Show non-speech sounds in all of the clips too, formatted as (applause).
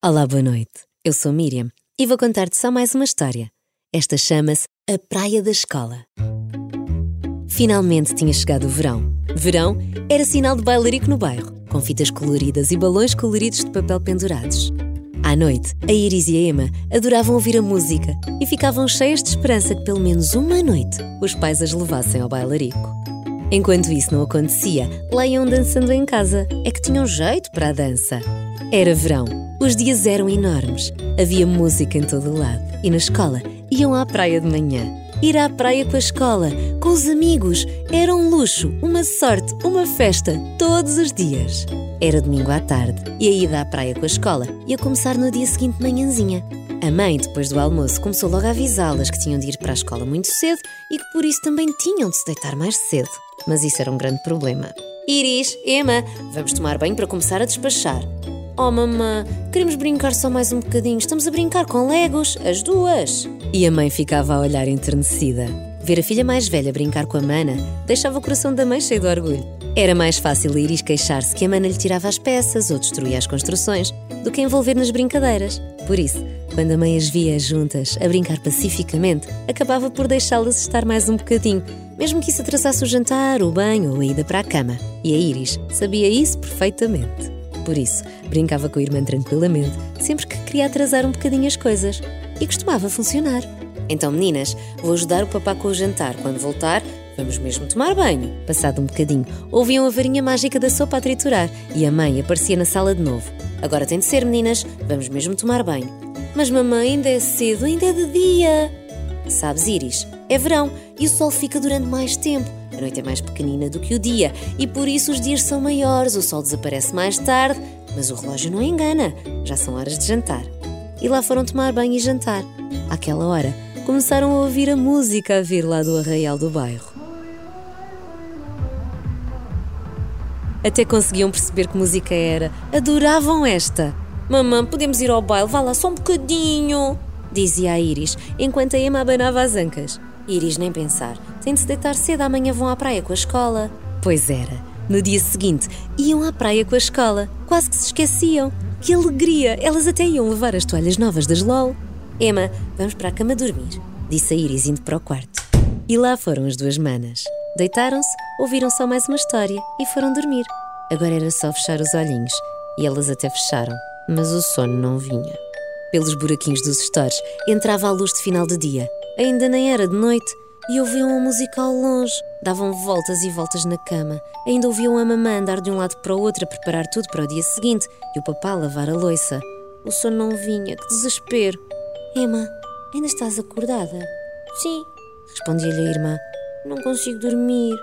Olá, boa noite. Eu sou Miriam e vou contar-te só mais uma história. Esta chama-se A Praia da Escola. Finalmente tinha chegado o verão. Verão era sinal de bailarico no bairro, com fitas coloridas e balões coloridos de papel pendurados. À noite, a Iris e a Emma adoravam ouvir a música e ficavam cheias de esperança que pelo menos uma noite os pais as levassem ao bailarico. Enquanto isso não acontecia, lá iam dançando em casa. É que tinham jeito para a dança. Era verão, os dias eram enormes, havia música em todo o lado e na escola iam à praia de manhã. Ir à praia com a escola, com os amigos, era um luxo, uma sorte, uma festa, todos os dias. Era domingo à tarde e a ida à praia com a escola ia começar no dia seguinte de manhãzinha. A mãe, depois do almoço, começou logo a avisá-las que tinham de ir para a escola muito cedo e que por isso também tinham de se deitar mais cedo. Mas isso era um grande problema. Iris, Emma, vamos tomar banho para começar a despachar. Oh, mamã, queremos brincar só mais um bocadinho. Estamos a brincar com legos, as duas. E a mãe ficava a olhar enternecida. Ver a filha mais velha brincar com a mana deixava o coração da mãe cheio de orgulho. Era mais fácil Iris queixar-se que a mana lhe tirava as peças ou destruía as construções do que envolver nas brincadeiras. Por isso, quando a mãe as via juntas a brincar pacificamente, acabava por deixá-las estar mais um bocadinho, mesmo que isso atrasasse o jantar, o banho ou a ida para a cama. E a Iris sabia isso perfeitamente. Por isso, brincava com a irmã tranquilamente, sempre que queria atrasar um bocadinho as coisas. E costumava funcionar. Então, meninas, vou ajudar o papá com o jantar. Quando voltar, vamos mesmo tomar banho. Passado um bocadinho, ouviam a varinha mágica da sopa a triturar e a mãe aparecia na sala de novo. Agora tem de ser, meninas, vamos mesmo tomar banho. Mas mamãe, ainda é cedo, ainda é de dia. Sabes, Iris, é verão e o sol fica durante mais tempo. A noite é mais pequenina do que o dia e por isso os dias são maiores, o sol desaparece mais tarde, mas o relógio não engana, já são horas de jantar. E lá foram tomar banho e jantar. Àquela hora, começaram a ouvir a música a vir lá do arraial do bairro. Até conseguiam perceber que música era. Adoravam esta. Mamãe, podemos ir ao baile? Vá lá só um bocadinho, dizia a Iris, enquanto a Emma abanava as ancas. Iris nem pensar. Tem de se deitar cedo, amanhã vão à praia com a escola. Pois era. No dia seguinte, iam à praia com a escola. Quase que se esqueciam. Que alegria! Elas até iam levar as toalhas novas das LOL. Emma, vamos para a cama dormir, disse a Iris indo para o quarto. E lá foram as duas manas. Deitaram-se, ouviram só mais uma história e foram dormir. Agora era só fechar os olhinhos. E elas até fecharam, mas o sono não vinha. Pelos buraquinhos dos estores entrava a luz de final de dia Ainda nem era de noite e ouviam a música ao longe. Davam voltas e voltas na cama. Ainda ouviam a mamã andar de um lado para o outro a preparar tudo para o dia seguinte e o papá lavar a louça. O sono não vinha, que desespero. Emma, ainda estás acordada? Sim, respondia-lhe a irmã. Não consigo dormir.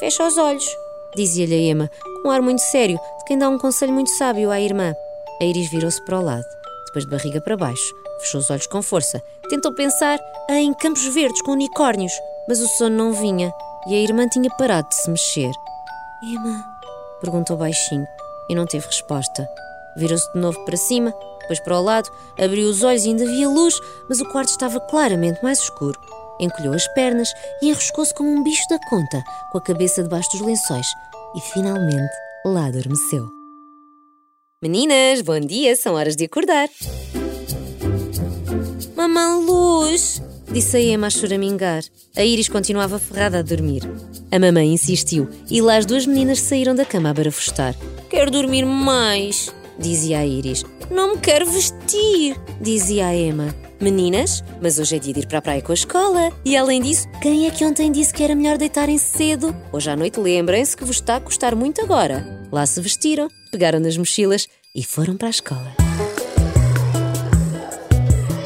Fecha os olhos, dizia-lhe a Emma, com um ar muito sério, de quem dá um conselho muito sábio à irmã. A Iris virou-se para o lado, depois de barriga para baixo Fechou os olhos com força. Tentou pensar em campos verdes com unicórnios, mas o sono não vinha e a irmã tinha parado de se mexer. Emma? perguntou baixinho e não teve resposta. Virou-se de novo para cima, depois para o lado, abriu os olhos e ainda via luz, mas o quarto estava claramente mais escuro. Encolheu as pernas e enroscou-se como um bicho da conta, com a cabeça debaixo dos lençóis, e finalmente lá adormeceu. Meninas, bom dia, são horas de acordar. Mamã Luz! Disse a Emma a choramingar. A Iris continuava ferrada a dormir. A mamãe insistiu e lá as duas meninas saíram da cama a barafustar. Quero dormir mais, dizia a Iris. Não me quero vestir, dizia a Emma. Meninas, mas hoje é dia de ir para a praia com a escola. E além disso, quem é que ontem disse que era melhor deitarem cedo? Hoje à noite lembrem-se que vos está a custar muito agora. Lá se vestiram, pegaram nas mochilas e foram para a escola.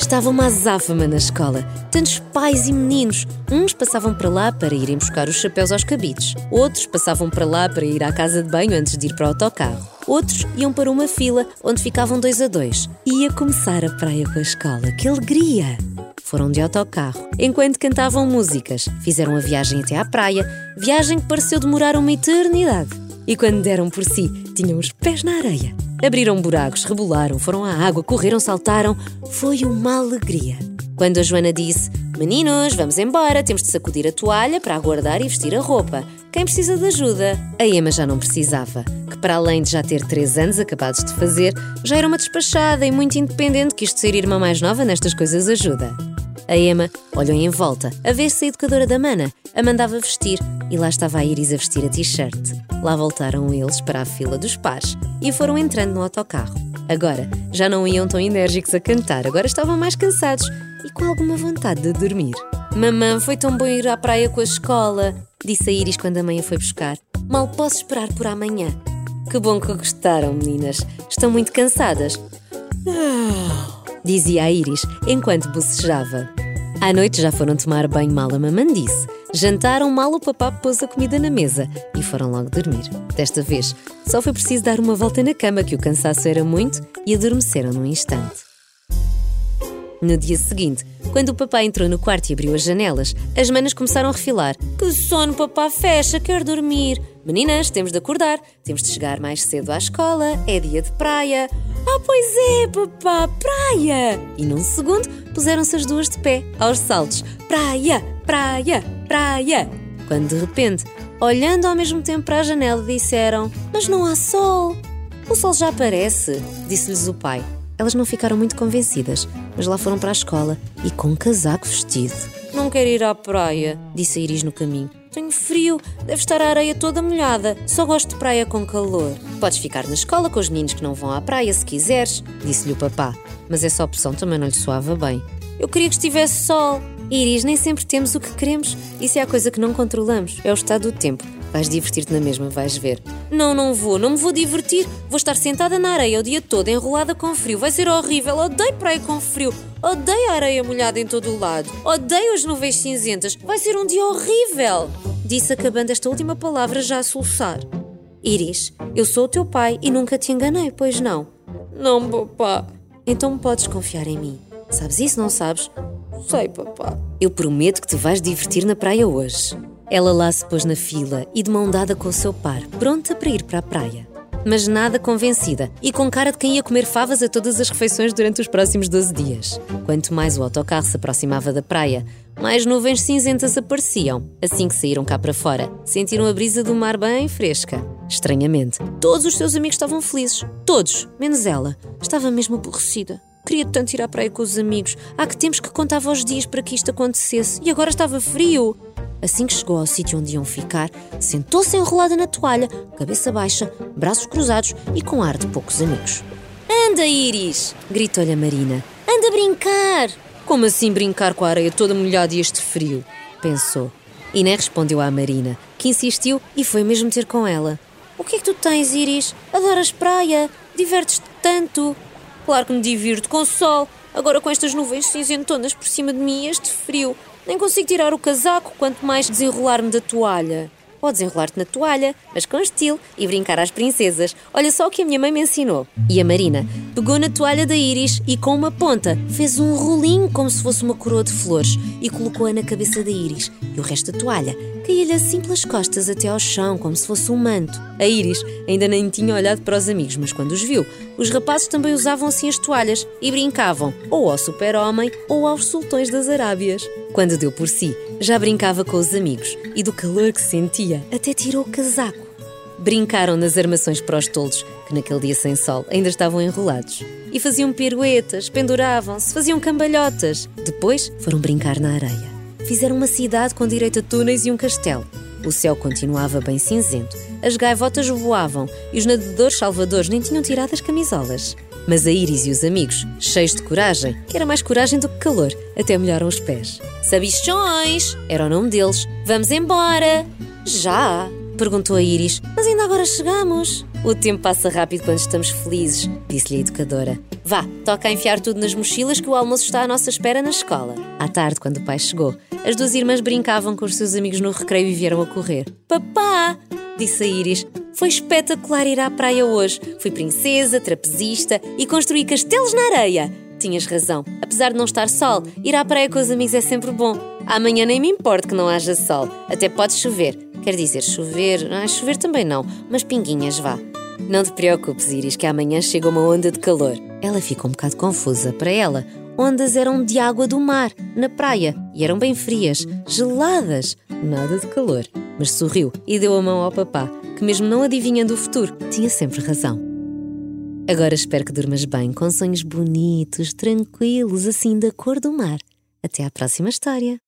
Estava uma azáfama na escola. Tantos pais e meninos. Uns passavam para lá para irem buscar os chapéus aos cabides. Outros passavam para lá para ir à casa de banho antes de ir para o autocarro. Outros iam para uma fila onde ficavam dois a dois. Ia começar a praia com a escola. Que alegria! Foram de autocarro, enquanto cantavam músicas. Fizeram a viagem até à praia, viagem que pareceu demorar uma eternidade. E quando deram por si, tinham os pés na areia. Abriram buracos, rebolaram, foram à água, correram, saltaram. Foi uma alegria. Quando a Joana disse: Meninos, vamos embora, temos de sacudir a toalha para aguardar e vestir a roupa. quem precisa de ajuda? A Emma já não precisava, que para além de já ter 3 anos acabados de fazer, já era uma despachada e muito independente que isto ser irmã mais nova nestas coisas ajuda. A Emma olhou em volta a ver se a educadora da Mana a mandava vestir e lá estava a Iris a vestir a t-shirt. Lá voltaram eles para a fila dos pais e foram entrando no autocarro. Agora já não iam tão enérgicos a cantar, agora estavam mais cansados e com alguma vontade de dormir. Mamã, foi tão bom ir à praia com a escola, disse a Iris quando a mãe a foi buscar. Mal posso esperar por amanhã. Que bom que gostaram, meninas. Estão muito cansadas. (sighs) dizia a Iris enquanto bocejava. À noite já foram tomar banho mal a mamãe disse. Jantaram mal o papá pôs a comida na mesa e foram logo dormir. Desta vez, só foi preciso dar uma volta na cama que o cansaço era muito e adormeceram num instante. No dia seguinte, quando o papá entrou no quarto e abriu as janelas, as manas começaram a refilar. Que sono, papá, fecha, quero dormir. Meninas, temos de acordar, temos de chegar mais cedo à escola, é dia de praia. Ah, pois é, papá, praia! E num segundo puseram-se as duas de pé, aos saltos. Praia, praia, praia! Quando de repente, olhando ao mesmo tempo para a janela, disseram: Mas não há sol! O sol já aparece, disse-lhes o pai. Elas não ficaram muito convencidas, mas lá foram para a escola e com um casaco vestido. Não quero ir à praia, disse a Iris no caminho. Tenho frio, deve estar a areia toda molhada. Só gosto de praia com calor. Podes ficar na escola com os meninos que não vão à praia se quiseres, disse-lhe o papá. Mas essa opção também não lhe soava bem. Eu queria que estivesse sol. Iris, nem sempre temos o que queremos. Isso é a coisa que não controlamos. É o estado do tempo. Vais divertir-te na mesma, vais ver. Não, não vou, não me vou divertir. Vou estar sentada na areia o dia todo, enrolada com frio. Vai ser horrível. Odeio praia com frio. Odeio a areia molhada em todo o lado. Odeio as nuvens cinzentas. Vai ser um dia horrível. Disse acabando esta última palavra já a soluçar. Iris, eu sou o teu pai e nunca te enganei, pois não? Não, papá. Então podes confiar em mim. Sabes isso, não sabes? Sei, papá. Eu prometo que te vais divertir na praia hoje. Ela lá se pôs na fila e de mão dada com o seu par, pronta para ir para a praia. Mas nada convencida e com cara de quem ia comer favas a todas as refeições durante os próximos 12 dias. Quanto mais o autocarro se aproximava da praia, mais nuvens cinzentas apareciam. Assim que saíram cá para fora, sentiram a brisa do mar bem fresca. Estranhamente, todos os seus amigos estavam felizes. Todos, menos ela. Estava mesmo aborrecida. Queria tanto ir à praia com os amigos. Há que tempos que contava os dias para que isto acontecesse e agora estava frio. Assim que chegou ao sítio onde iam ficar, sentou-se enrolada na toalha, cabeça baixa, braços cruzados e com ar de poucos amigos. Anda, Iris! gritou-lhe a Marina. Anda brincar! Como assim brincar com a areia toda molhada e este frio? pensou. E nem respondeu à Marina, que insistiu e foi mesmo ter com ela. O que é que tu tens, Iris? Adoras praia? Divertes-te tanto? Claro que me divirto com o sol. Agora com estas nuvens cinzentonas por cima de mim este frio. Nem consigo tirar o casaco, quanto mais desenrolar-me da toalha. Podes enrolar-te na toalha, mas com estilo, e brincar às princesas. Olha só o que a minha mãe me ensinou. E a Marina pegou na toalha da Iris e, com uma ponta, fez um rolinho como se fosse uma coroa de flores e colocou-a na cabeça da Iris. E o resto da toalha caía-lhe assim pelas costas até ao chão, como se fosse um manto. A Iris ainda nem tinha olhado para os amigos, mas quando os viu, os rapazes também usavam assim as toalhas e brincavam ou ao super-homem ou aos sultões das Arábias. Quando deu por si, já brincava com os amigos e do calor que sentia, até tirou o casaco. Brincaram nas armações para os toldos, que naquele dia sem sol ainda estavam enrolados. E faziam piruetas, penduravam-se, faziam cambalhotas. Depois foram brincar na areia. Fizeram uma cidade com direito a túneis e um castelo. O céu continuava bem cinzento, as gaivotas voavam e os nadadores salvadores nem tinham tirado as camisolas. Mas a Iris e os amigos, cheios de coragem, que era mais coragem do que calor, até molharam os pés. Sabichões! Era o nome deles. Vamos embora! Já! Perguntou a Iris. Mas ainda agora chegamos. O tempo passa rápido quando estamos felizes, disse-lhe a educadora. Vá, toca a enfiar tudo nas mochilas que o almoço está à nossa espera na escola. À tarde, quando o pai chegou, as duas irmãs brincavam com os seus amigos no recreio e vieram a correr. Papá! disse a Iris. Foi espetacular ir à praia hoje. Fui princesa, trapezista e construí castelos na areia. Tinhas razão. Apesar de não estar sol, ir à praia com os amigos é sempre bom. Amanhã nem me importa que não haja sol. Até pode chover. Quer dizer, chover. Ah, chover também não, mas pinguinhas vá. Não te preocupes, Iris, que amanhã chega uma onda de calor. Ela ficou um bocado confusa. Para ela, ondas eram de água do mar, na praia, e eram bem frias, geladas, nada de calor. mas sorriu e deu a mão ao papá, que, mesmo não adivinhando o futuro, tinha sempre razão. Agora espero que durmas bem, com sonhos bonitos, tranquilos, assim da cor do mar. Até à próxima história!